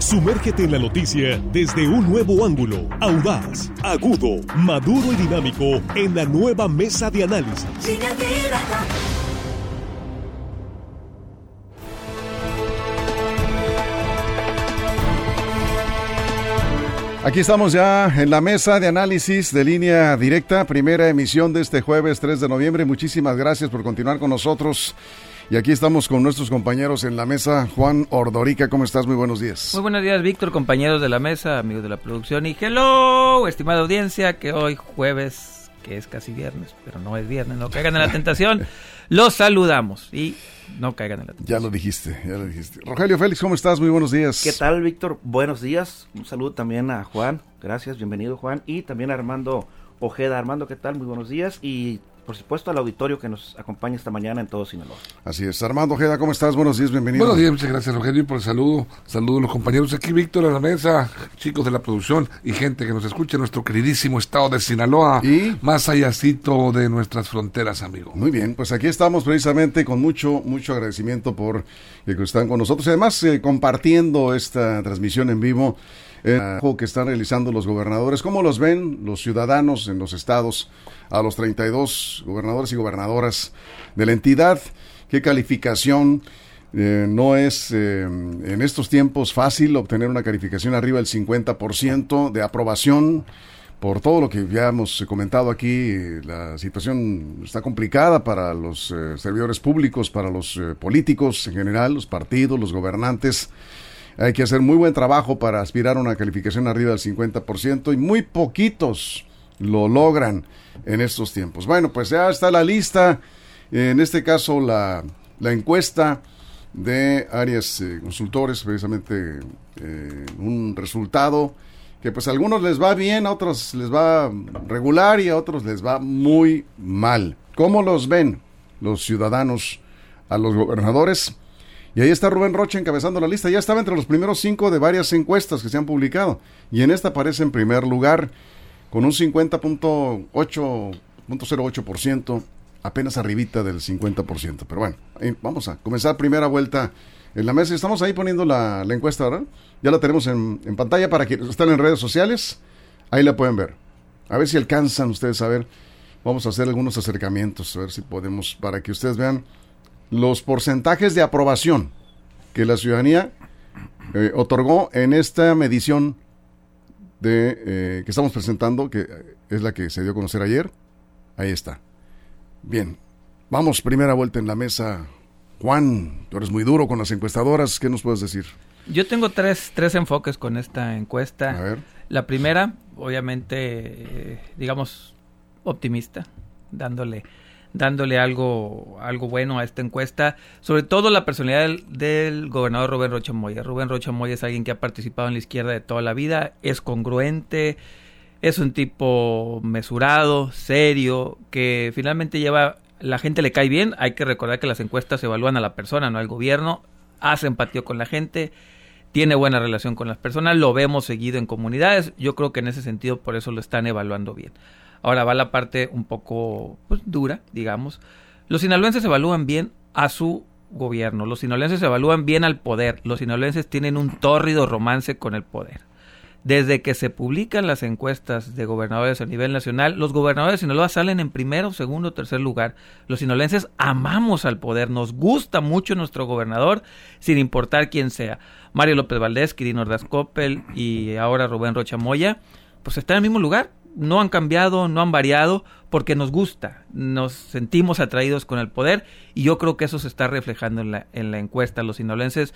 Sumérgete en la noticia desde un nuevo ángulo, audaz, agudo, maduro y dinámico en la nueva mesa de análisis. Aquí estamos ya en la mesa de análisis de línea directa, primera emisión de este jueves 3 de noviembre. Muchísimas gracias por continuar con nosotros. Y aquí estamos con nuestros compañeros en la mesa. Juan Ordorica, ¿cómo estás? Muy buenos días. Muy buenos días, Víctor, compañeros de la mesa, amigos de la producción. Y hello, estimada audiencia, que hoy jueves, que es casi viernes, pero no es viernes, no caigan en la tentación. Los saludamos y no caigan en la Ya lo dijiste, ya lo dijiste. Rogelio Félix, ¿cómo estás? Muy buenos días. ¿Qué tal, Víctor? Buenos días. Un saludo también a Juan. Gracias, bienvenido, Juan. Y también a Armando Ojeda. Armando, ¿qué tal? Muy buenos días. Y por supuesto al auditorio que nos acompaña esta mañana en todo Sinaloa. Así es. Armando Ojeda, ¿cómo estás? Buenos días, bienvenido. Buenos días, muchas gracias Rogelio por el saludo. Saludos a los compañeros aquí, Víctor, a la mesa, chicos de la producción y gente que nos escucha en nuestro queridísimo estado de Sinaloa, ¿Y? más allácito de nuestras fronteras, amigo. Muy bien, pues aquí estamos precisamente con mucho, mucho agradecimiento por eh, que están con nosotros y además eh, compartiendo esta transmisión en vivo. Trabajo que están realizando los gobernadores, ¿cómo los ven los ciudadanos en los estados a los 32 gobernadores y gobernadoras de la entidad? ¿Qué calificación? Eh, no es eh, en estos tiempos fácil obtener una calificación arriba del 50% de aprobación por todo lo que ya hemos comentado aquí, la situación está complicada para los eh, servidores públicos, para los eh, políticos en general, los partidos, los gobernantes. Hay que hacer muy buen trabajo para aspirar a una calificación arriba del 50% y muy poquitos lo logran en estos tiempos. Bueno, pues ya está la lista, en este caso la, encuesta de Arias eh, Consultores, precisamente eh, un resultado que pues a algunos les va bien, a otros les va regular y a otros les va muy mal. ¿Cómo los ven los ciudadanos a los gobernadores? Y ahí está Rubén Rocha encabezando la lista. Ya estaba entre los primeros cinco de varias encuestas que se han publicado. Y en esta aparece en primer lugar con un 50.08%, apenas arribita del 50%. Pero bueno, vamos a comenzar primera vuelta en la mesa. Estamos ahí poniendo la, la encuesta, ¿verdad? Ya la tenemos en, en pantalla para quienes están en redes sociales. Ahí la pueden ver. A ver si alcanzan ustedes a ver. Vamos a hacer algunos acercamientos, a ver si podemos, para que ustedes vean los porcentajes de aprobación que la ciudadanía eh, otorgó en esta medición de eh, que estamos presentando, que es la que se dio a conocer ayer. Ahí está. Bien, vamos, primera vuelta en la mesa. Juan, tú eres muy duro con las encuestadoras, ¿qué nos puedes decir? Yo tengo tres, tres enfoques con esta encuesta. A ver. La primera, obviamente, eh, digamos, optimista, dándole dándole algo, algo bueno a esta encuesta, sobre todo la personalidad del, del, gobernador Rubén Rocha Moya. Rubén Rocha Moya es alguien que ha participado en la izquierda de toda la vida, es congruente, es un tipo mesurado, serio, que finalmente lleva, la gente le cae bien, hay que recordar que las encuestas evalúan a la persona, no al gobierno, hace empatía con la gente, tiene buena relación con las personas, lo vemos seguido en comunidades, yo creo que en ese sentido por eso lo están evaluando bien. Ahora va la parte un poco pues, dura, digamos. Los sinaloenses evalúan bien a su gobierno, los sinaloenses evalúan bien al poder, los sinaloenses tienen un tórrido romance con el poder. Desde que se publican las encuestas de gobernadores a nivel nacional, los gobernadores de Sinaloa salen en primero, segundo, tercer lugar. Los sinolenses amamos al poder, nos gusta mucho nuestro gobernador, sin importar quién sea. Mario López Valdés, Quirino Ordaz Coppel y ahora Rubén Rocha Moya, pues están en el mismo lugar, no han cambiado, no han variado, porque nos gusta, nos sentimos atraídos con el poder y yo creo que eso se está reflejando en la, en la encuesta. Los sinolenses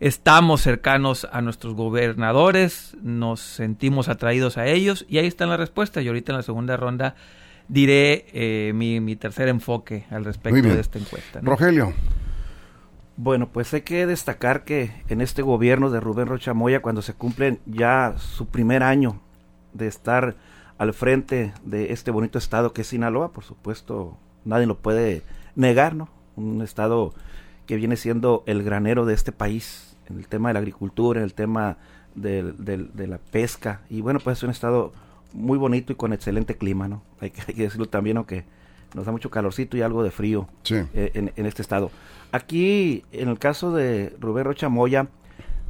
estamos cercanos a nuestros gobernadores, nos sentimos atraídos a ellos y ahí está la respuesta. Y ahorita en la segunda ronda diré eh, mi, mi, tercer enfoque al respecto de esta encuesta. ¿no? Rogelio. Bueno, pues hay que destacar que en este gobierno de Rubén Rocha Moya, cuando se cumplen ya su primer año de estar al frente de este bonito estado que es Sinaloa, por supuesto, nadie lo puede negar, ¿no? Un estado que viene siendo el granero de este país en el tema de la agricultura, en el tema de, de, de la pesca, y bueno, pues es un estado muy bonito y con excelente clima, ¿no? Hay que, hay que decirlo también, ¿no? Que nos da mucho calorcito y algo de frío sí. eh, en, en, este estado. Aquí, en el caso de Rubén Rocha Moya,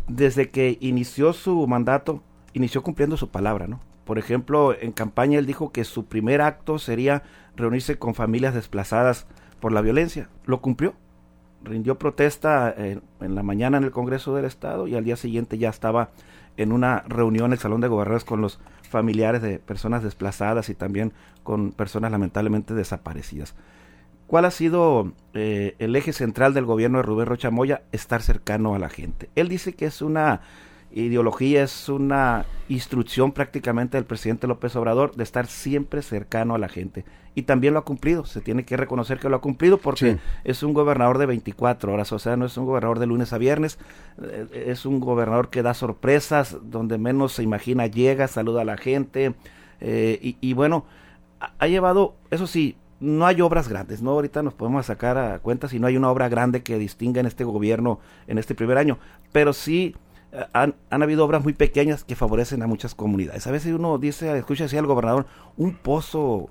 desde que inició su mandato, inició cumpliendo su palabra, ¿no? Por ejemplo, en campaña él dijo que su primer acto sería reunirse con familias desplazadas por la violencia. Lo cumplió. Rindió protesta en, la mañana en el Congreso del Estado y al día siguiente ya estaba en una reunión en el Salón de Gobernadores con los familiares de personas desplazadas y también con personas lamentablemente desaparecidas. ¿Cuál ha sido eh, el eje central del gobierno de Rubén Rocha Moya? Estar cercano a la gente. Él dice que es una ideología, es una instrucción prácticamente del presidente López Obrador de estar siempre cercano a la gente. Y también lo ha cumplido, se tiene que reconocer que lo ha cumplido porque Sí. es un gobernador de 24 horas, o sea, no es un gobernador de lunes a viernes, eh, es un gobernador que da sorpresas, donde menos se imagina llega, saluda a la gente, eh, y, y bueno, ha, ha llevado, eso sí, no hay obras grandes, ¿no? Ahorita nos podemos sacar a cuenta si no hay una obra grande que distinga en este gobierno en este primer año, pero sí han, han habido obras muy pequeñas que favorecen a muchas comunidades. A veces uno dice, escucha decir al gobernador, un pozo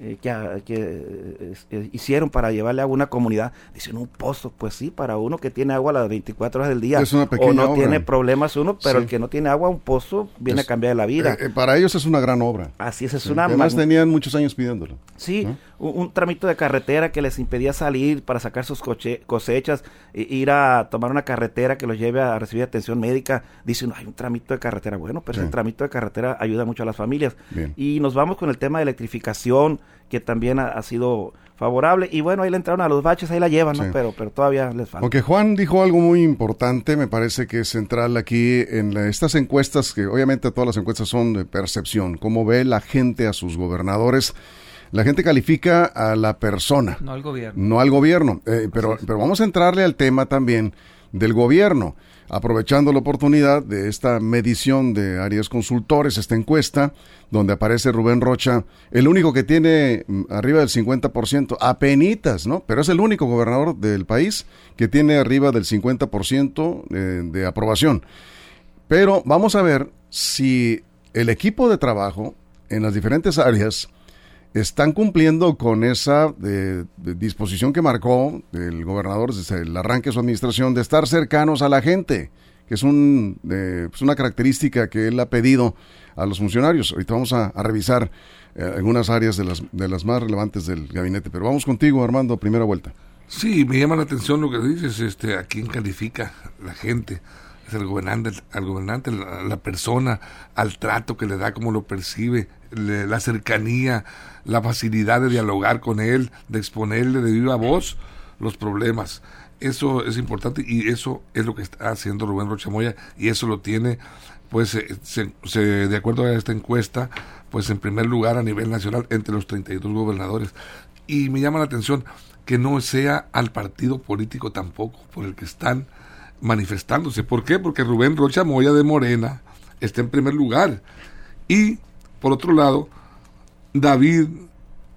eh, que, a- que, eh, eh, hicieron para llevarle agua a una comunidad, dicen un pozo, pues sí, para uno que tiene agua las 24 horas del día, Es una o no obra. tiene problemas uno, pero Sí. el que no tiene agua, un pozo, viene Es- a cambiar la vida. Eh, eh, para ellos es una gran obra. Así es, es Sí, una Además tenían muchos años pidiéndolo. Sí, ¿no? Un, un tramito de carretera que les impedía salir para sacar sus coche- cosechas, e- ir a tomar una carretera que los lleve a recibir atención médica. Dice uno, hay un tramito de carretera. Bueno, pero Sí. ese tramito de carretera ayuda mucho a las familias. Bien. Y nos vamos con el tema de electrificación, que también ha, ha sido favorable. Y bueno, ahí le entraron a los baches, ahí la llevan, ¿no? Sí. Pero, pero todavía les falta. Aunque Juan dijo algo muy importante, me parece que es central aquí en la- estas encuestas, que obviamente todas las encuestas son de percepción, cómo ve la gente a sus gobernadores. La gente califica a la persona, No al gobierno. no al gobierno. Eh, pero, pero vamos a entrarle al tema también del gobierno, aprovechando la oportunidad de esta medición de áreas consultores, esta encuesta, donde aparece Rubén Rocha, el único que tiene mm, arriba del 50%, apenitas, ¿no? Pero es el único gobernador del país que tiene arriba del 50% de, de aprobación. Pero vamos a ver si el equipo de trabajo en las diferentes áreas están cumpliendo con esa eh, disposición que marcó el gobernador desde el arranque de su administración de estar cercanos a la gente, que es un, eh, pues una característica que él ha pedido a los funcionarios. Ahorita vamos a, revisar eh, algunas áreas de las, de las más relevantes del gabinete, pero vamos contigo, Armando, primera vuelta. Sí, me llama la atención lo que dices, este, a quién califica la gente, el gobernante, al gobernante, la, la persona, al trato que le da, cómo lo percibe, le- la cercanía, la facilidad de dialogar con él, de exponerle de viva voz los problemas. Eso es importante y eso es lo que está haciendo Rubén Rochamoya y eso lo tiene, pues, eh, se- se- de acuerdo a esta encuesta, pues en primer lugar a nivel nacional entre los 32 gobernadores. Y me llama la atención que no sea al partido político tampoco por el que están manifestándose. ¿Por qué? Porque Rubén Rocha Moya de Morena está en primer lugar. Y, por otro lado, David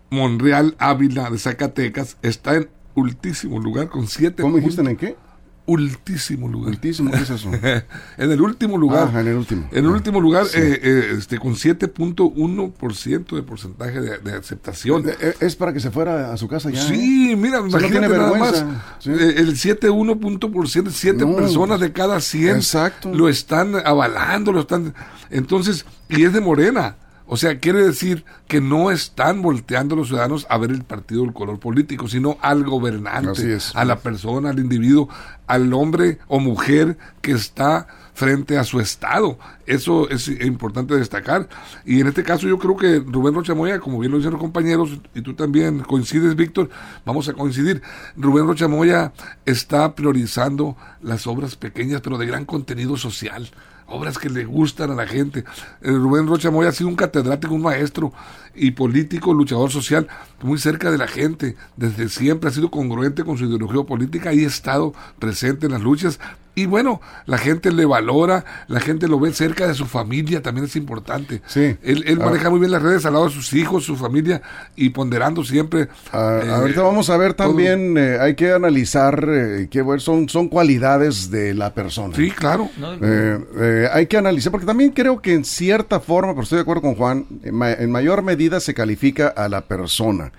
Monreal Ávila de Zacatecas está en ultísimo lugar con siete ¿Cómo dijiste puntos. en qué? Ultísimo lugar. Ultísimo, ¿qué es eso? en el último lugar. Ah, en el último. En el último lugar, sí. eh, eh, este, con 7.1% de porcentaje de, de aceptación. Eh, eh, Es para que se fuera a su casa ya. ¿eh? Sí, mira, no imagínate tiene nada vergüenza, más. sí. eh, El 7.1 punto por ciento, 7 No, personas de cada 100 exacto. lo están avalando, lo están... Entonces, y es de Morena. O sea, quiere decir que no están volteando los ciudadanos a ver el partido del color político, sino al gobernante, a la persona, al individuo, al hombre o mujer que está frente a su estado. Eso es importante destacar. Y en este caso yo creo que Rubén Rocha Moya, como bien lo dicen los compañeros, y tú también coincides, Víctor, vamos a coincidir. Rubén Rocha Moya está priorizando las obras pequeñas, pero de gran contenido social. Obras que le gustan a la gente. Eh, Rubén Rocha Moya ha sido un catedrático, un maestro y político, luchador social, muy cerca de la gente. Desde siempre ha sido congruente con su ideología política y ha estado presente en las luchas. Y bueno, la gente le valora, la gente lo ve cerca de su familia, también es importante. Sí. Él, él Ah. maneja muy bien las redes al lado de sus hijos, su familia y ponderando siempre. Ah, eh, ahorita vamos a ver también, eh, hay que analizar eh, qué bueno, son, son cualidades de la persona. Sí, claro. ¿no? Eh, eh, hay que analizar, porque también creo que en cierta forma, pero estoy de acuerdo con Juan, en, ma- en mayor medida se califica a la persona,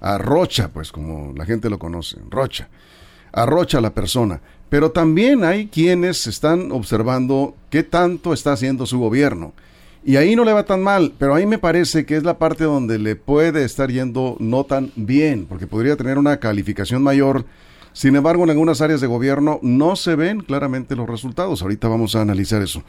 a Rocha, pues como la gente lo conoce, Rocha, a Rocha la persona. Pero también hay quienes están observando qué tanto está haciendo su gobierno. Y ahí no le va tan mal, pero ahí me parece que es la parte donde le puede estar yendo no tan bien, porque podría tener una calificación mayor. Sin embargo, en algunas áreas de gobierno no se ven claramente los resultados. Ahorita vamos a analizar eso.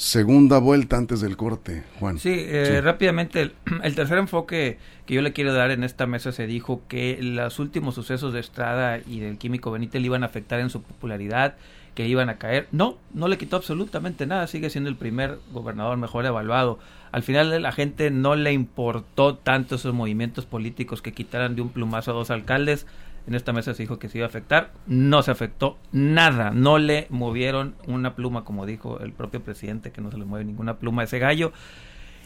Segunda vuelta antes del corte, Juan. Sí, eh, rápidamente, el, el, tercer enfoque que yo le quiero dar en esta mesa se dijo que los últimos sucesos de Estrada y del químico Benítez le iban a afectar en su popularidad que iban a caer. No, no le quitó absolutamente nada, sigue siendo el primer gobernador mejor evaluado. Al final la gente no le importó tanto esos movimientos políticos que quitaran de un plumazo a dos alcaldes. En esta mesa se dijo que se iba a afectar, no se afectó nada, no le movieron una pluma, como dijo el propio presidente, que no se le mueve ninguna pluma a ese gallo.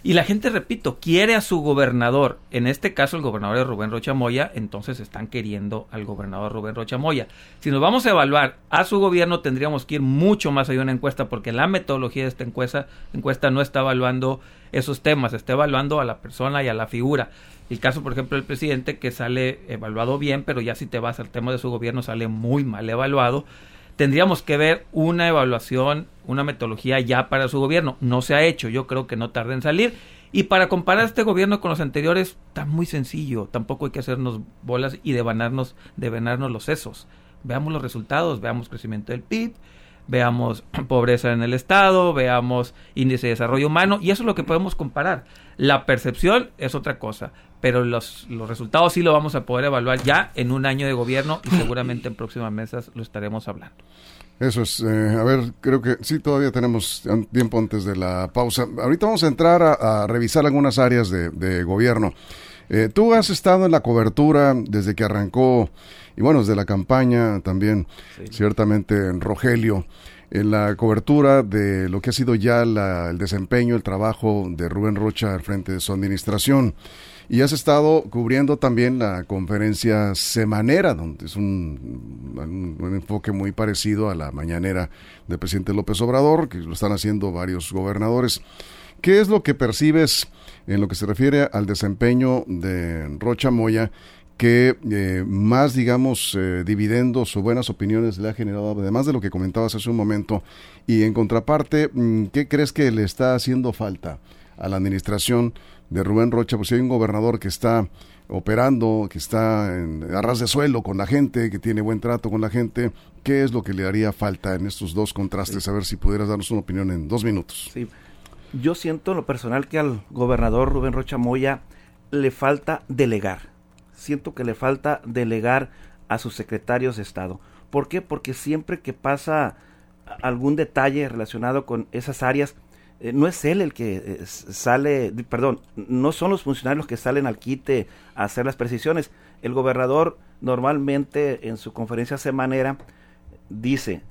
Y la gente, repito, quiere a su gobernador. En este caso, el gobernador es Rubén Rocha Moya, entonces están queriendo al gobernador Rubén Rocha Moya. Si nos vamos a evaluar a su gobierno, tendríamos que ir mucho más allá de una encuesta, porque la metodología de esta encuesta, encuesta no está evaluando esos temas, está evaluando a la persona y a la figura. El caso, por ejemplo, del presidente, que sale evaluado bien, pero ya si te vas al tema de su gobierno, sale muy mal evaluado tendríamos que ver una evaluación, una metodología ya para su gobierno. No se ha hecho, yo creo que no tarda en salir. Y para comparar este gobierno con los anteriores, está muy sencillo. Tampoco hay que hacernos bolas y devanarnos, los sesos. Veamos los resultados, veamos crecimiento del PIB, veamos pobreza en el Estado, veamos índice de desarrollo humano, y eso es lo que podemos comparar. La percepción es otra cosa, pero los, los resultados sí lo vamos a poder evaluar ya en un año de gobierno y seguramente en próximas mesas lo estaremos hablando. Eso es, eh, a ver, creo que sí, todavía tenemos tiempo antes de la pausa. Ahorita vamos a entrar a, revisar algunas áreas de, gobierno. Eh, tú has estado en la cobertura desde que arrancó, y bueno, desde la campaña también, ciertamente en Rogelio en la cobertura de lo que ha sido ya el desempeño, el trabajo de Rubén Rocha al frente de su administración. Y has estado cubriendo también la conferencia semanera, donde es un, enfoque muy parecido a la mañanera del presidente López Obrador, que lo están haciendo varios gobernadores. ¿Qué es lo que percibes en lo que se refiere al desempeño de Rocha Moya que eh, más, digamos, eh, dividendos o buenas opiniones le ha generado, además de lo que comentabas hace un momento. Y en contraparte, mm, ¿qué crees que le está haciendo falta a la administración de Rubén Rocha? Pues si hay un gobernador que está operando, que está en arras de suelo con la gente, que tiene buen trato con la gente, ¿qué es lo que le haría falta en estos dos contrastes? A ver si pudieras darnos una opinión en dos minutos. Sí. Yo siento en lo personal que al gobernador Rubén Rocha Moya le falta delegar siento que le falta delegar a sus secretarios de Estado. ¿Por qué? Porque siempre que pasa algún detalle relacionado con esas áreas, eh, no es él el que eh, sale, perdón, no son los funcionarios que salen al quite a hacer las precisiones. El gobernador normalmente en su conferencia semanera dice,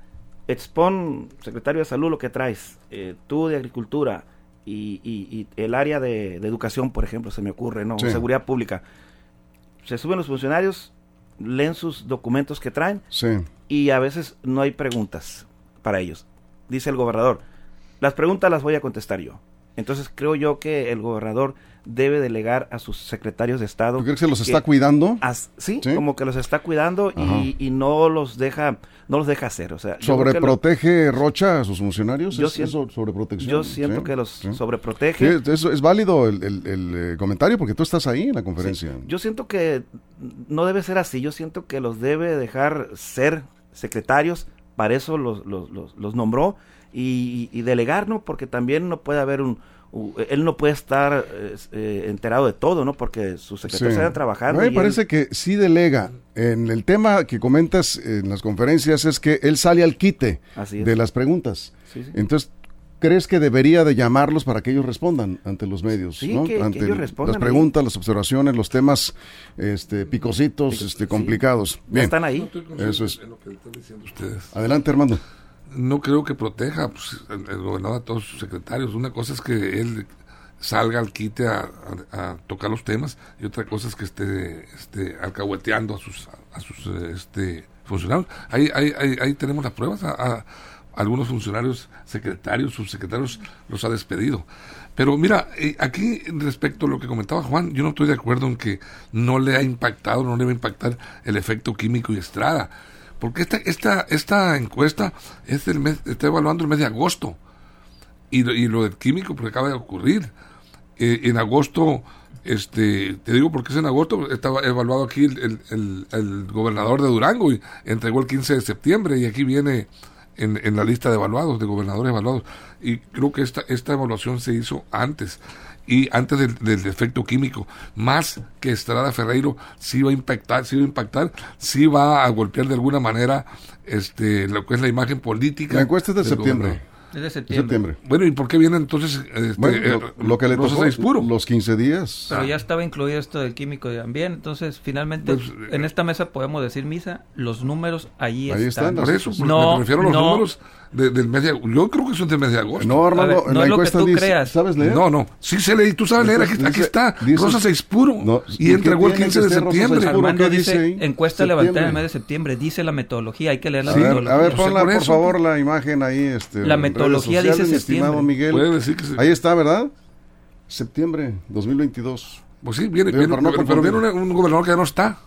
expon, secretario de salud, lo que traes, eh, tú de agricultura y, el área de, educación, por ejemplo, se me ocurre, ¿no? Seguridad pública se suben los funcionarios, leen sus documentos que traen y a veces no hay preguntas para ellos. Dice el gobernador, las preguntas las voy a contestar yo. Entonces creo yo que el gobernador debe delegar a sus secretarios de Estado. ¿Tú crees que los está cuidando? ¿sí? como que los está cuidando y, no los deja no los deja hacer. O sea, ¿Sobreprotege Rocha a sus funcionarios? Yo siento, sobreprotección? Yo siento que los sobreprotege. eso es válido el, eh, comentario porque tú estás ahí en la conferencia. Yo siento que no debe ser así. Yo siento que los debe dejar ser secretarios. Para eso los, los, los, nombró. Y, y, delegar, ¿no? Porque también no puede haber un, él no puede estar eh, enterado de todo, ¿no? Porque sus secretarios están trabajando. A mí me parece que sí delega. En el tema que comentas en las conferencias es que él sale al quite de las preguntas. Entonces, ¿crees que debería de llamarlos para que ellos respondan ante los medios? Sí, que, ante ellos respondan. Las preguntas, las observaciones, los temas este, picositos, este, complicados. Bien. Están ahí. Eso es. Adelante, Armando no creo que proteja pues, el, gobernador a todos sus secretarios. Una cosa es que él salga al quite a, tocar los temas y otra cosa es que esté, esté alcahueteando a sus, a sus este, funcionarios. Ahí, ahí, ahí, tenemos las pruebas. A, algunos funcionarios, secretarios, subsecretarios, los ha despedido. Pero mira, eh, aquí respecto a lo que comentaba Juan, yo no estoy de acuerdo en que no le ha impactado, no le va a impactar el efecto químico y estrada Porque esta, esta, esta encuesta es del mes, está evaluando el mes de agosto. Y, lo- y lo del químico, porque acaba de ocurrir. Eh, en agosto, este, te digo porque es en agosto, estaba evaluado aquí el, el- el- el gobernador de Durango y entregó el 15 de septiembre y aquí viene en, en la lista de evaluados, de gobernadores evaluados. Y creo que esta, esta evaluación se hizo antes y antes del, del efecto químico, más que Estrada Ferreiro sí va a impactar, sí va a impactar, sí va a golpear de alguna manera este lo que es la imagen política. La encuesta es de septiembre. gobernador. Es de septiembre. septiembre. Bueno, ¿y por qué viene entonces este, Bueno, eh, lo, lo que le tocó, Saispuro? los 15 días. Pero ya estaba incluido esto del químico también. Entonces, finalmente, Pues, en eh, esta mesa podemos decir misa, los números allí, Ahí están, Por eso, pues, No, me refiero a los no. números de- del mes de agosto. Yo creo que son del mes de agosto. No, Armando, ver, en no la es lo que encuesta tú dice, creas. ¿sabes leer? No, no, sí se leí, tú sabes leer, aquí, Dice- aquí está, dice- Rosa Saispuro, No, y ¿qué entregó el tiene 15 que de septiembre. Armando ¿qué dice, ahí? encuesta levantada en el mes de septiembre, dice la metodología, hay que leer la A ver, metodología. a ver, ponla por favor la imagen ahí. Este, La en redes metodología dice sociales, mi estimado septiembre. Miguel. Puede decir que se- Ahí está, ¿verdad? Septiembre 2022. Pues sí, viene, viene- no pero, pero viene un, un gobernador que ya no está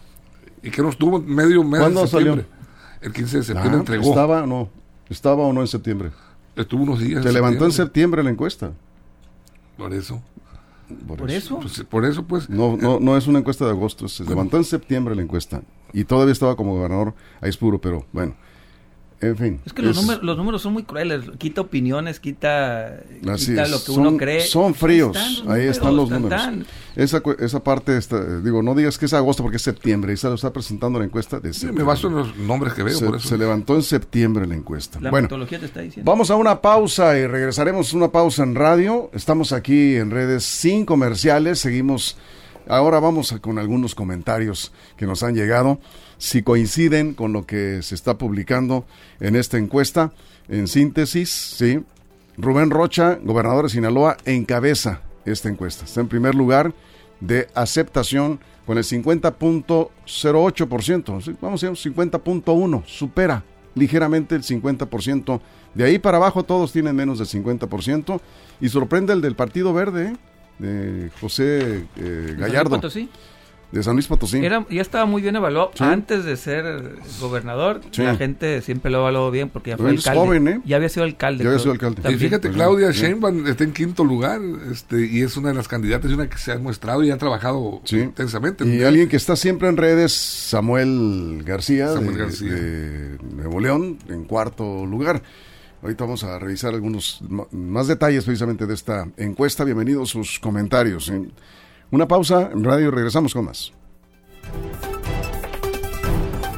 y que no estuvo medio mes ¿Cuándo de septiembre. salió? El 15 de septiembre Ah, entregó. ¿Estaba o no? ¿Estaba o no en septiembre? Estuvo unos días. Se levantó en septiembre. septiembre la encuesta. Por eso. Por eso. Pues, por eso, pues. No, no, no es una encuesta de agosto, se levantó en septiembre la encuesta. Y todavía estaba como gobernador ahí es puro, pero bueno. En fin. Es que los, es- números, los números son muy crueles, quita opiniones, quita, Así quita es, lo que son- uno cree. Son fríos, Ahí ahí están los tan, números. tan. Esa, esa parte, está, digo, no digas que es agosto porque es septiembre, y se lo está presentando la encuesta de Sí, septiembre. me baso en los nombres que veo, se, por eso. se levantó en septiembre la encuesta. La bueno, te está diciendo. vamos a una pausa y regresaremos a una pausa en radio. Estamos aquí en redes sin comerciales, seguimos. Ahora vamos a- con algunos comentarios que nos han llegado, si coinciden con lo que se está publicando en esta encuesta. En síntesis, sí, Rubén Rocha, gobernador de Sinaloa, encabeza esta encuesta. Está en primer lugar de aceptación con el 50.08%. Sí, Vamos a decir 50.1%. Supera ligeramente el 50%. De ahí para abajo todos tienen menos del 50%. Y sorprende el del Partido Verde, ¿eh? de José eh, Gallardo, Potosí. De San Luis Potosí. Era, ya estaba muy bien evaluado Sí. antes de ser gobernador. Sí. La gente siempre lo evaluó bien porque ya fue él alcalde. joven, ¿eh? Ya había sido alcalde. Ya había sido alcalde. Y fíjate, Pues, Claudia sí. Sheinbaum está en quinto lugar este, y es una de las candidatas y una que se ha mostrado y ha trabajado Sí. intensamente. Y alguien que está siempre en redes, Samuel García, Samuel de, García. de Nuevo León, en cuarto lugar. Ahorita vamos a revisar algunos más detalles precisamente de esta encuesta. Bienvenidos sus comentarios. ¿eh? Una pausa en radio y regresamos con más.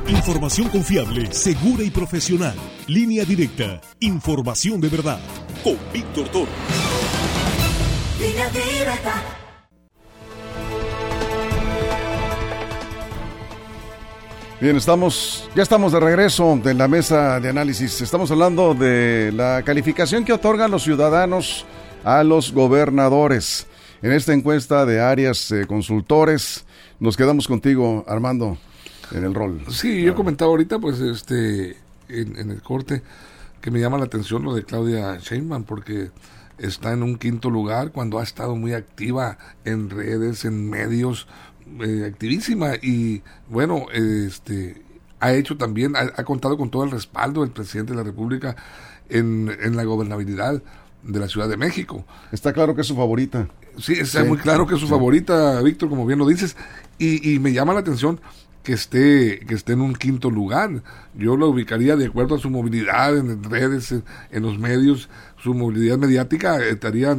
Información confiable, segura y profesional. Línea directa. Información de verdad. Con Víctor Toro. Línea directa. Bien, estamos, ya estamos de regreso de la mesa de análisis. Estamos hablando de la calificación que otorgan los ciudadanos a los gobernadores. En esta encuesta de áreas eh, consultores, nos quedamos contigo, Armando, en el rol. Sí, yo comentaba ahorita, pues, este, en, en el corte, que me llama la atención lo de Claudia Sheinbaum, porque está en un quinto lugar cuando ha estado muy activa en redes, en medios, eh, activísima y bueno, este, ha hecho también, ha, ha contado con todo el respaldo del presidente de la República en, en la gobernabilidad de la Ciudad de México. Está claro que es su favorita. Sí, está Sí, muy claro que es su sí. favorita, Víctor, como bien lo dices. Y, y me llama la atención que esté, que esté en un quinto lugar. Yo lo ubicaría de acuerdo a su movilidad en redes, en, en los medios, su movilidad mediática estaría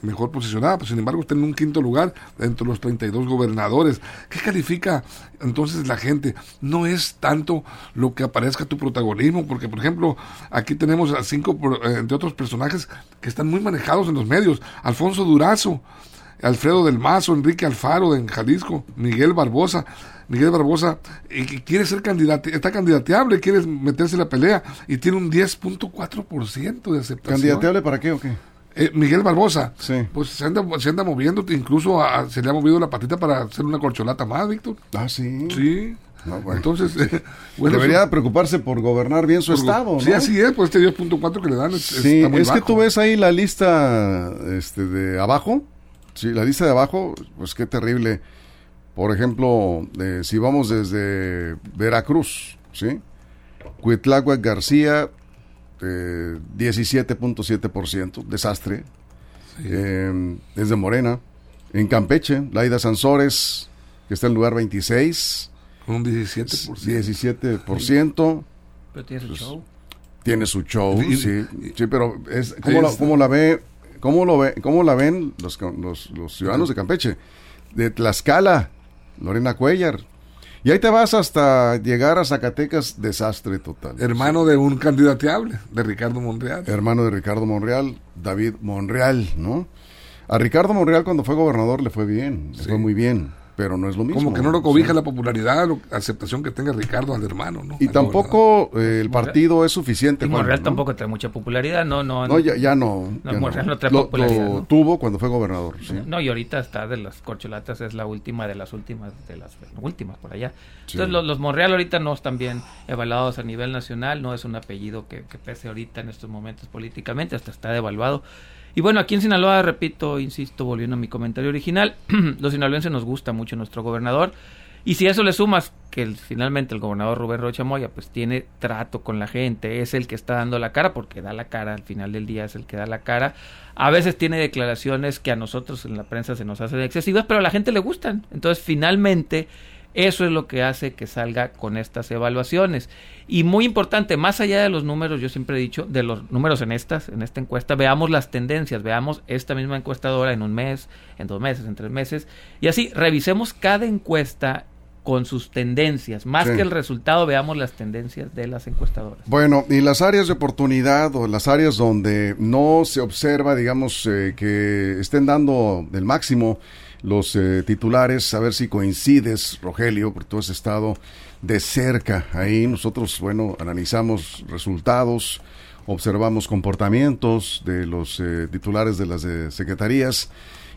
mejor posicionada, pues sin embargo está en un quinto lugar entre los 32 gobernadores. ¿Qué califica entonces la gente? No es tanto lo que aparezca tu protagonismo, porque por ejemplo aquí tenemos a cinco, eh, entre otros personajes que están muy manejados en los medios. Alfonso Durazo, Alfredo del Mazo, Enrique Alfaro en Jalisco, Miguel Barbosa. Miguel Barbosa que quiere ser candidato, está candidateable, quiere meterse en la pelea y tiene un 10.4% de aceptación. ¿Candidateable para qué o qué? Eh, Miguel Barbosa, Sí. pues se anda, se anda moviendo, incluso a- se le ha movido la patita para hacer una corcholata más, Víctor. Ah, sí. Sí. No, bueno. Entonces, eh, bueno, Debería eso- preocuparse por gobernar bien su por- estado, Sí, ¿no? así es, pues este 10.4 que le dan es, Sí, está muy es que tú ves ahí la lista este, de abajo. Sí, la lista de abajo, pues qué terrible. Por ejemplo, eh, si vamos desde Veracruz, ¿sí? Cuitláhuac García, eh, 17.7%, desastre. Eh, es de Morena. En Campeche, Laida Sansores, que está en lugar 26, Con un 17%. 17%. Pero tiene su Pues, show. Tiene su show, Y- sí, sí, pero es, ¿cómo, la, cómo la ve, cómo lo ve, cómo la ven los, los, los ciudadanos de Campeche? De Tlaxcala, Lorena Cuellar. Y ahí te vas hasta llegar a Zacatecas, desastre total. Hermano de un candidateable, de Ricardo Monreal. hermano de Ricardo Monreal, David Monreal, ¿no? A Ricardo Monreal cuando fue gobernador le fue bien, le fue muy bien, pero no es lo mismo. Como que no lo cobija Sí. la popularidad, la aceptación que tenga Ricardo al hermano, ¿no? Y Al tampoco eh, el partido es suficiente. Y Monreal ¿no? tampoco trae mucha popularidad, no, no. No, ya, ya no. No, ya Monreal no trae lo, popularidad, lo ¿no? tuvo cuando fue gobernador, sí. No, y ahorita está de las corcholatas, es la última de las últimas, de las últimas por allá. Sí. Entonces, los, los Monreal ahorita no están bien evaluados a nivel nacional, no es un apellido que, que pese ahorita en estos momentos políticamente, hasta está devaluado. Y bueno, aquí en Sinaloa, repito, insisto, volviendo a mi comentario original, los sinaloenses nos gusta mucho nuestro gobernador. Y si a eso le sumas que finalmente el gobernador Rubén Rocha Moya pues tiene trato con la gente, es el que está dando la cara, porque da la cara, al final del día es el que da la cara. A veces tiene declaraciones que a nosotros en la prensa se nos hacen excesivas, pero a la gente le gustan. Entonces finalmente eso es lo que hace que salga con estas evaluaciones. Y muy importante, más allá de los números, yo siempre he dicho, de los números en estas, en esta encuesta, veamos las tendencias, veamos esta misma encuestadora en un mes, en dos meses, en tres meses, y así revisemos cada encuesta con sus tendencias, más Sí. que el resultado, veamos las tendencias de las encuestadoras. Bueno, y las áreas de oportunidad o las áreas donde no se observa, digamos, eh, que estén dando el máximo los eh, titulares, a ver si coincides, Rogelio, porque tú has estado de cerca ahí. Nosotros, bueno, analizamos resultados, observamos comportamientos de los eh, titulares de las eh, secretarías.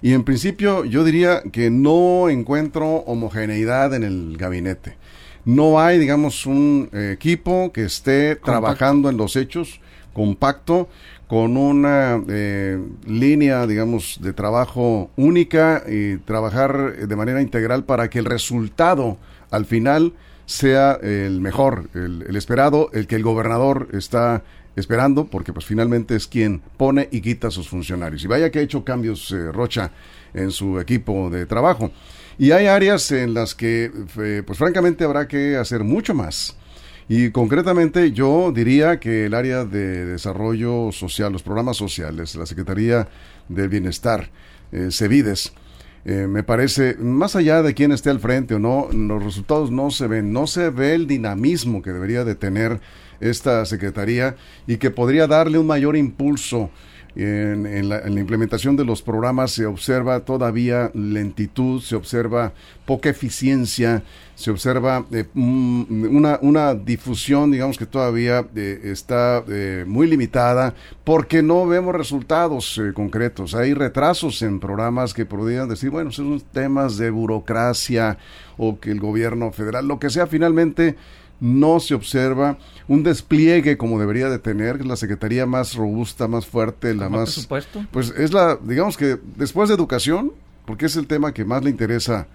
Y en principio yo diría que no encuentro homogeneidad en el gabinete. No hay, digamos, un eh, equipo que esté trabajando en los hechos compacto con una eh, línea, digamos, de trabajo única y trabajar de manera integral para que el resultado al final sea el mejor, el, el esperado, el que el gobernador está esperando, porque pues finalmente es quien pone y quita a sus funcionarios. Y vaya que ha hecho cambios eh, Rocha en su equipo de trabajo. Y hay áreas en las que, eh, pues francamente, habrá que hacer mucho más. Y concretamente yo diría que el área de desarrollo social, los programas sociales, la Secretaría del Bienestar, eh, CEVIDES, eh, me parece, más allá de quién esté al frente o no, los resultados no se ven, no se ve el dinamismo que debería de tener esta Secretaría y que podría darle un mayor impulso en, en la, en la implementación de los programas. Se observa todavía lentitud, se observa poca eficiencia, se observa eh, mm, una, una difusión, digamos que todavía eh, está eh, muy limitada porque no vemos resultados eh, concretos. Hay retrasos en programas que podrían decir, bueno, son temas de burocracia o que el gobierno federal, lo que sea, finalmente no se observa un despliegue como debería de tener, que es la secretaría más robusta, más fuerte, la ¿Más más... presupuesto? Pues es la, digamos que después de educación, porque es el tema que más le interesa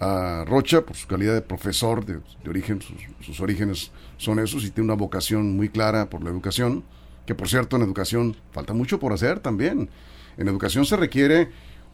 a Rocha, por su calidad de profesor de, origen, sus, sus orígenes son esos y tiene una vocación muy clara por la educación, que por cierto en educación falta mucho por hacer también. En educación se requiere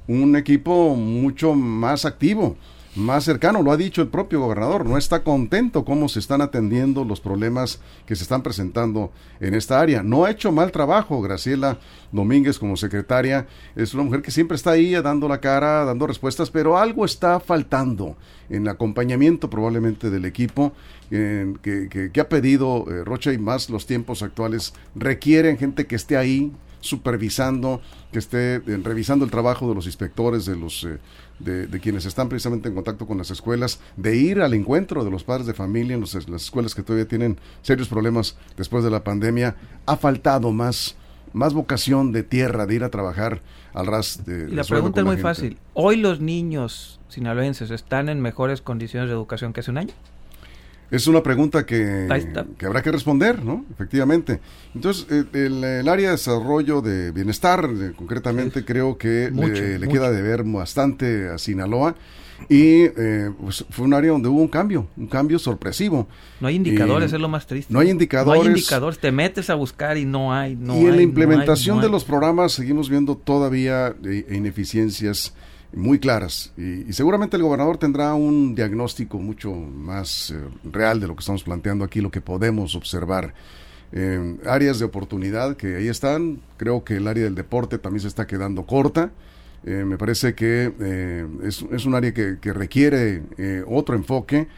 un equipo mucho más activo, más cercano, lo ha dicho el propio gobernador, no está contento cómo se están atendiendo los problemas que se están presentando en esta área. No ha hecho mal trabajo Graciela Domínguez como secretaria, es una mujer que siempre está ahí dando la cara, dando respuestas, pero algo está faltando en el acompañamiento probablemente del equipo que, que- que ha pedido eh, Rocha y más los tiempos actuales requieren gente que esté ahí supervisando, que esté eh, revisando el trabajo de los inspectores, de los eh, de, de quienes están precisamente en contacto con las escuelas, de ir al encuentro de los padres de familia en los- las escuelas que todavía tienen serios problemas después de la pandemia. Ha faltado más, más vocación de tierra, de ir a trabajar al ras de Y la pregunta es muy gente. fácil. ¿Hoy los niños sinaloenses están en mejores condiciones de educación que hace un año? Es una pregunta que, que habrá que responder, ¿no? Efectivamente. Entonces, el, el- área de desarrollo de bienestar, eh, concretamente, creo que Mucho, le, le mucho. queda de ver bastante a Sinaloa. Y eh, pues, fue un área donde hubo un cambio, un cambio sorpresivo. No hay indicadores, Eh, es lo más triste. no hay indicadores. No hay indicadores. Te metes a buscar y no hay. No y en hay, la no implementación hay, no de hay. los programas seguimos viendo todavía eh, ineficiencias muy claras y, y seguramente el gobernador tendrá un diagnóstico mucho más eh, real de lo que estamos planteando aquí, lo que podemos observar. Áreas de oportunidad que ahí están, creo que el área del deporte también se está quedando corta. Eh, me parece que eh, es, un área que, requiere otro enfoque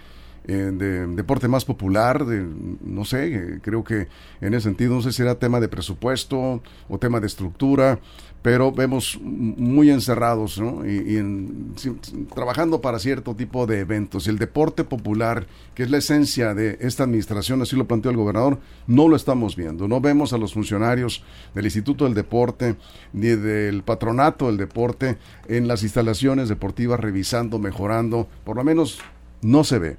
eh, de deporte más popular, de, no sé, eh, creo que en ese sentido, no sé si era tema de presupuesto o tema de estructura, pero vemos muy encerrados, ¿no? Y, y en- trabajando para cierto tipo de eventos. Y el deporte popular, que es la esencia de esta administración, así lo planteó el gobernador, no lo estamos viendo. No vemos a los funcionarios del Instituto del Deporte ni del Patronato del Deporte en las instalaciones deportivas revisando, mejorando, por lo menos no se ve.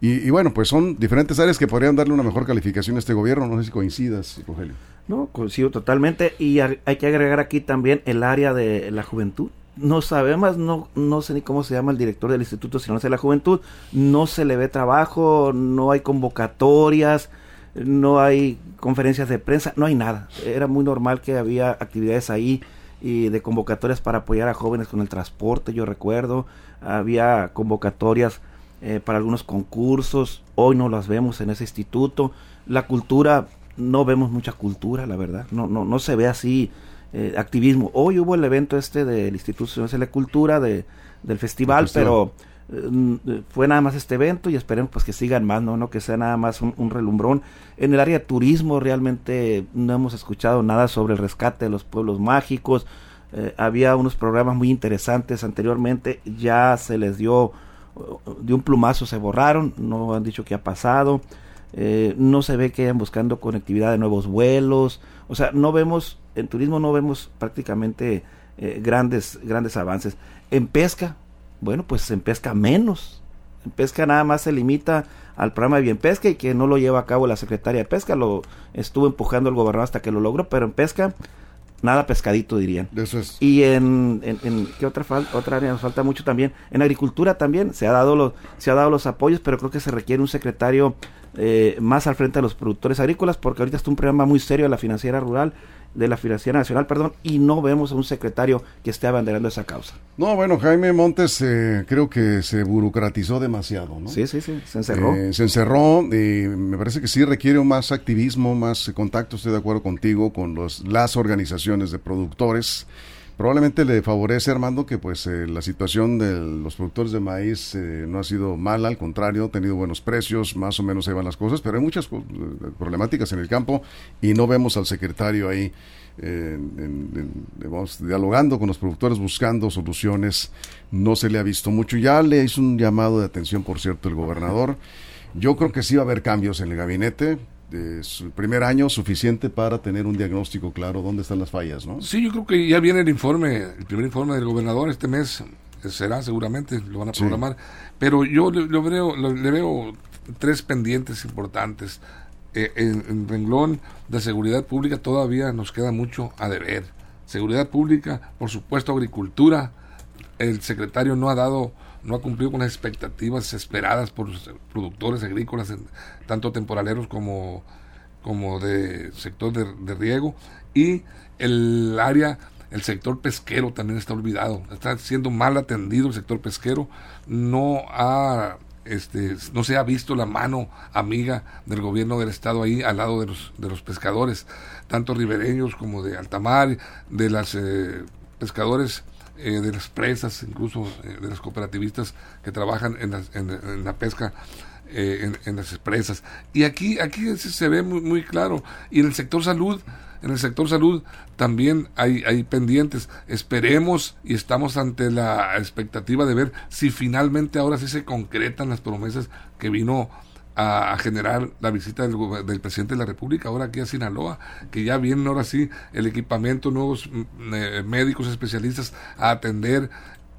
Y, y bueno, pues son diferentes áreas que podrían darle una mejor calificación a este gobierno. No sé si coincidas, Rogelio. No, coincido totalmente. Y hay que agregar aquí también el área de la juventud. No sabemos, no, no sé ni cómo se llama el director del Instituto Sinaloense de la Juventud. No se le ve trabajo, no hay convocatorias, no hay conferencias de prensa, no hay nada. Era muy normal que había actividades ahí y de convocatorias para apoyar a jóvenes con el transporte, yo recuerdo. Había convocatorias eh, para algunos concursos, hoy no las vemos en ese instituto. La cultura, no vemos mucha cultura, la verdad, no, no, no se ve así eh, activismo. Hoy hubo el evento este del Instituto de la Cultura, de, del festival, El festival. pero eh, mm, fue nada más este evento y esperemos pues que sigan más, no, no que sea nada más un, un relumbrón. En el área de turismo realmente no hemos escuchado nada sobre el rescate de los pueblos mágicos. Eh, había unos programas muy interesantes anteriormente, ya se les dio de un plumazo se borraron, no han dicho qué ha pasado, eh, no se ve que hayan buscando conectividad de nuevos vuelos, o sea, no vemos, en turismo no vemos prácticamente eh, grandes, grandes avances. En pesca, bueno, pues en pesca menos, en pesca nada más se limita al programa de bien pesca y que no lo lleva a cabo la secretaria de pesca, lo estuvo empujando el gobernador hasta que lo logró, pero en pesca nada pescadito dirían. Eso es. Y en, en, en- ¿qué otra fal- otra área nos falta mucho también? En agricultura también se ha dado los se ha dado los apoyos, pero creo que se requiere un secretario eh, más al frente de los productores agrícolas, porque ahorita está un programa muy serio de la financiera rural, de la financiera nacional, perdón, y no vemos a un secretario que esté abanderando esa causa. No, bueno, Jaime Montes eh, creo que se burocratizó demasiado, ¿no? Sí, sí, sí, se encerró. Eh, se encerró y me parece que sí requiere más activismo, más contacto, estoy de acuerdo contigo, con los, las organizaciones de productores. Probablemente le favorece, Armando, que pues eh, la situación de los productores de maíz eh, no ha sido mala, al contrario, ha tenido buenos precios, más o menos se van las cosas, pero hay muchas eh, problemáticas en el campo y no vemos al secretario ahí eh, en- digamos, dialogando con los productores, buscando soluciones. No se le ha visto mucho. Ya le hizo un llamado de atención, por cierto, el gobernador. Yo creo que sí va a haber cambios en el gabinete. De su primer año suficiente para tener un diagnóstico claro dónde están las fallas, ¿no? Sí, yo creo que ya viene el informe, el primer informe del gobernador este mes, eh, será seguramente, lo van a Sí. programar, pero yo le, lo veo, lo- le veo tres pendientes importantes. Eh, en, en renglón de seguridad pública todavía nos queda mucho a deber. Seguridad pública, por supuesto, agricultura. El secretario no ha dado, no ha cumplido con las expectativas esperadas por los productores agrícolas, tanto temporaleros como, como de sector de, riego. Y el área, el sector pesquero también está olvidado. Está siendo mal atendido el sector pesquero. No ha este, no se ha visto la mano amiga del gobierno del estado ahí al lado de los, de los pescadores, tanto ribereños como de altamar, de las eh, pescadores eh, de las presas, incluso eh, de los cooperativistas que trabajan en, las- en- la pesca eh, en, en las presas. Y aquí, aquí se, se ve muy, muy claro. Y en el sector salud, en el sector salud también hay, hay pendientes. Esperemos y estamos ante la expectativa de ver si finalmente ahora sí se concretan las promesas que vino a, a generar la visita del, presidente de la República ahora aquí a Sinaloa, que ya vienen ahora sí el equipamiento, nuevos mm, eh, médicos especialistas a atender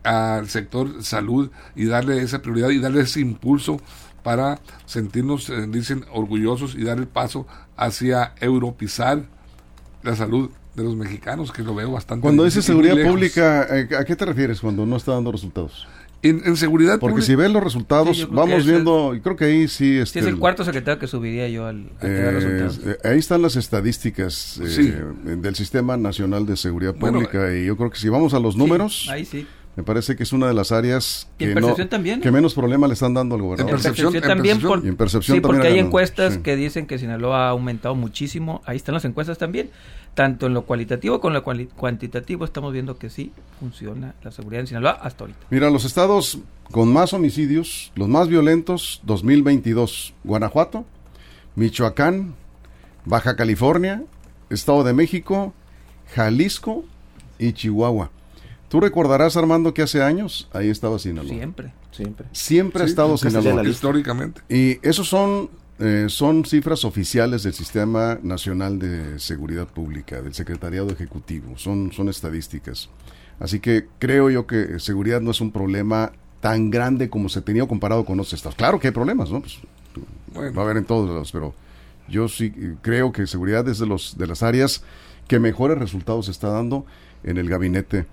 al sector salud y darle esa prioridad y darle ese impulso para sentirnos, eh, dicen, orgullosos y dar el paso hacia europizar la salud de los mexicanos, que lo veo bastante. Cuando y seguridad lejos. pública, eh, ¿a qué te refieres cuando no está dando resultados? En, en seguridad Porque pública. si ves los resultados, Sí, vamos viendo, y creo que ahí sí... Sí, Este, es el cuarto secretario que subiría yo al, eh, resultados. eh, ahí están las estadísticas eh, Sí. del Sistema Nacional de Seguridad Bueno, Pública y yo creo que si vamos a los números, Sí, ahí sí. Me parece que es una de las áreas que, no, percepción también. que menos problema le están dando al En gobernador. percepción- percepción en también. percepción. por- Y en percepción sí, también porque ha hay ganado, encuestas sí. que dicen que Sinaloa ha aumentado muchísimo. Ahí están las encuestas también. Tanto en lo cualitativo como en lo cuali- cuantitativo estamos viendo que sí funciona la seguridad en Sinaloa hasta ahorita. Mira, los estados con más homicidios, los más violentos, 2022, Guanajuato, Michoacán, Baja California, Estado de México, Jalisco y Chihuahua. Tú recordarás, Armando, que hace años ahí estaba Sinaloa. Siempre. Siempre. Siempre ha estado Sinaloa. históricamente. Y esos son, eh, son cifras oficiales del Sistema Nacional de Seguridad Pública, del Secretariado Ejecutivo, son, son estadísticas. Así que creo yo que seguridad no es un problema tan grande como se tenía comparado con otros estados. Claro que hay problemas, ¿no? Pues, Bueno. va a haber en todos lados, pero yo sí eh, creo que seguridad es de, los, de las áreas que mejores resultados está dando en el gabinete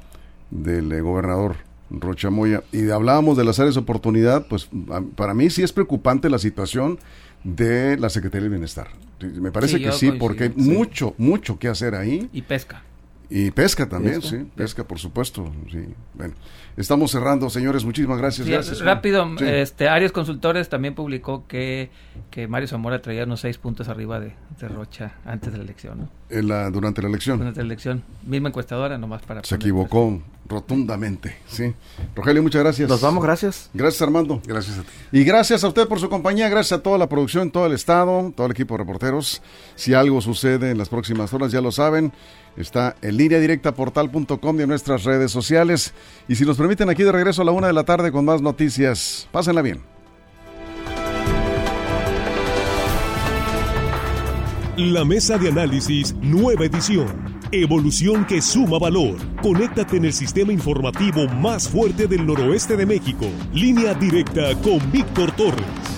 del eh, gobernador Rocha Moya. Y hablábamos de las áreas de oportunidad, pues para mí sí es preocupante la situación de la Secretaría del Bienestar. Me parece Sí, que sí, coincido, porque hay sí. mucho, mucho que hacer ahí. Y pesca. Y pesca también, Pesca. sí, pesca por supuesto. Sí. Bueno, estamos cerrando, señores, muchísimas gracias. Sí, gracias rápido, Sí. este Arias Consultores también publicó que, que Mario Zamora traía unos seis puntos arriba de, de Rocha antes de la elección, ¿no? En la- durante la elección. Durante la elección. Misma encuestadora, nomás para... Se equivocó rotundamente, sí. Rogelio, muchas gracias. Nos vamos, gracias. Gracias, Armando. Gracias a ti. Y gracias a usted por su compañía, gracias a toda la producción, todo el estado, todo el equipo de reporteros. Si algo sucede en las próximas horas, ya lo saben, está en línea directa portal.com y en nuestras redes sociales. Y si nos permiten, aquí de regreso a la una de la tarde con más noticias. Pásenla bien. La mesa de análisis, nueva edición. Evolución que suma valor. Conéctate en el sistema informativo más fuerte del noroeste de México. Línea directa con Víctor Torres.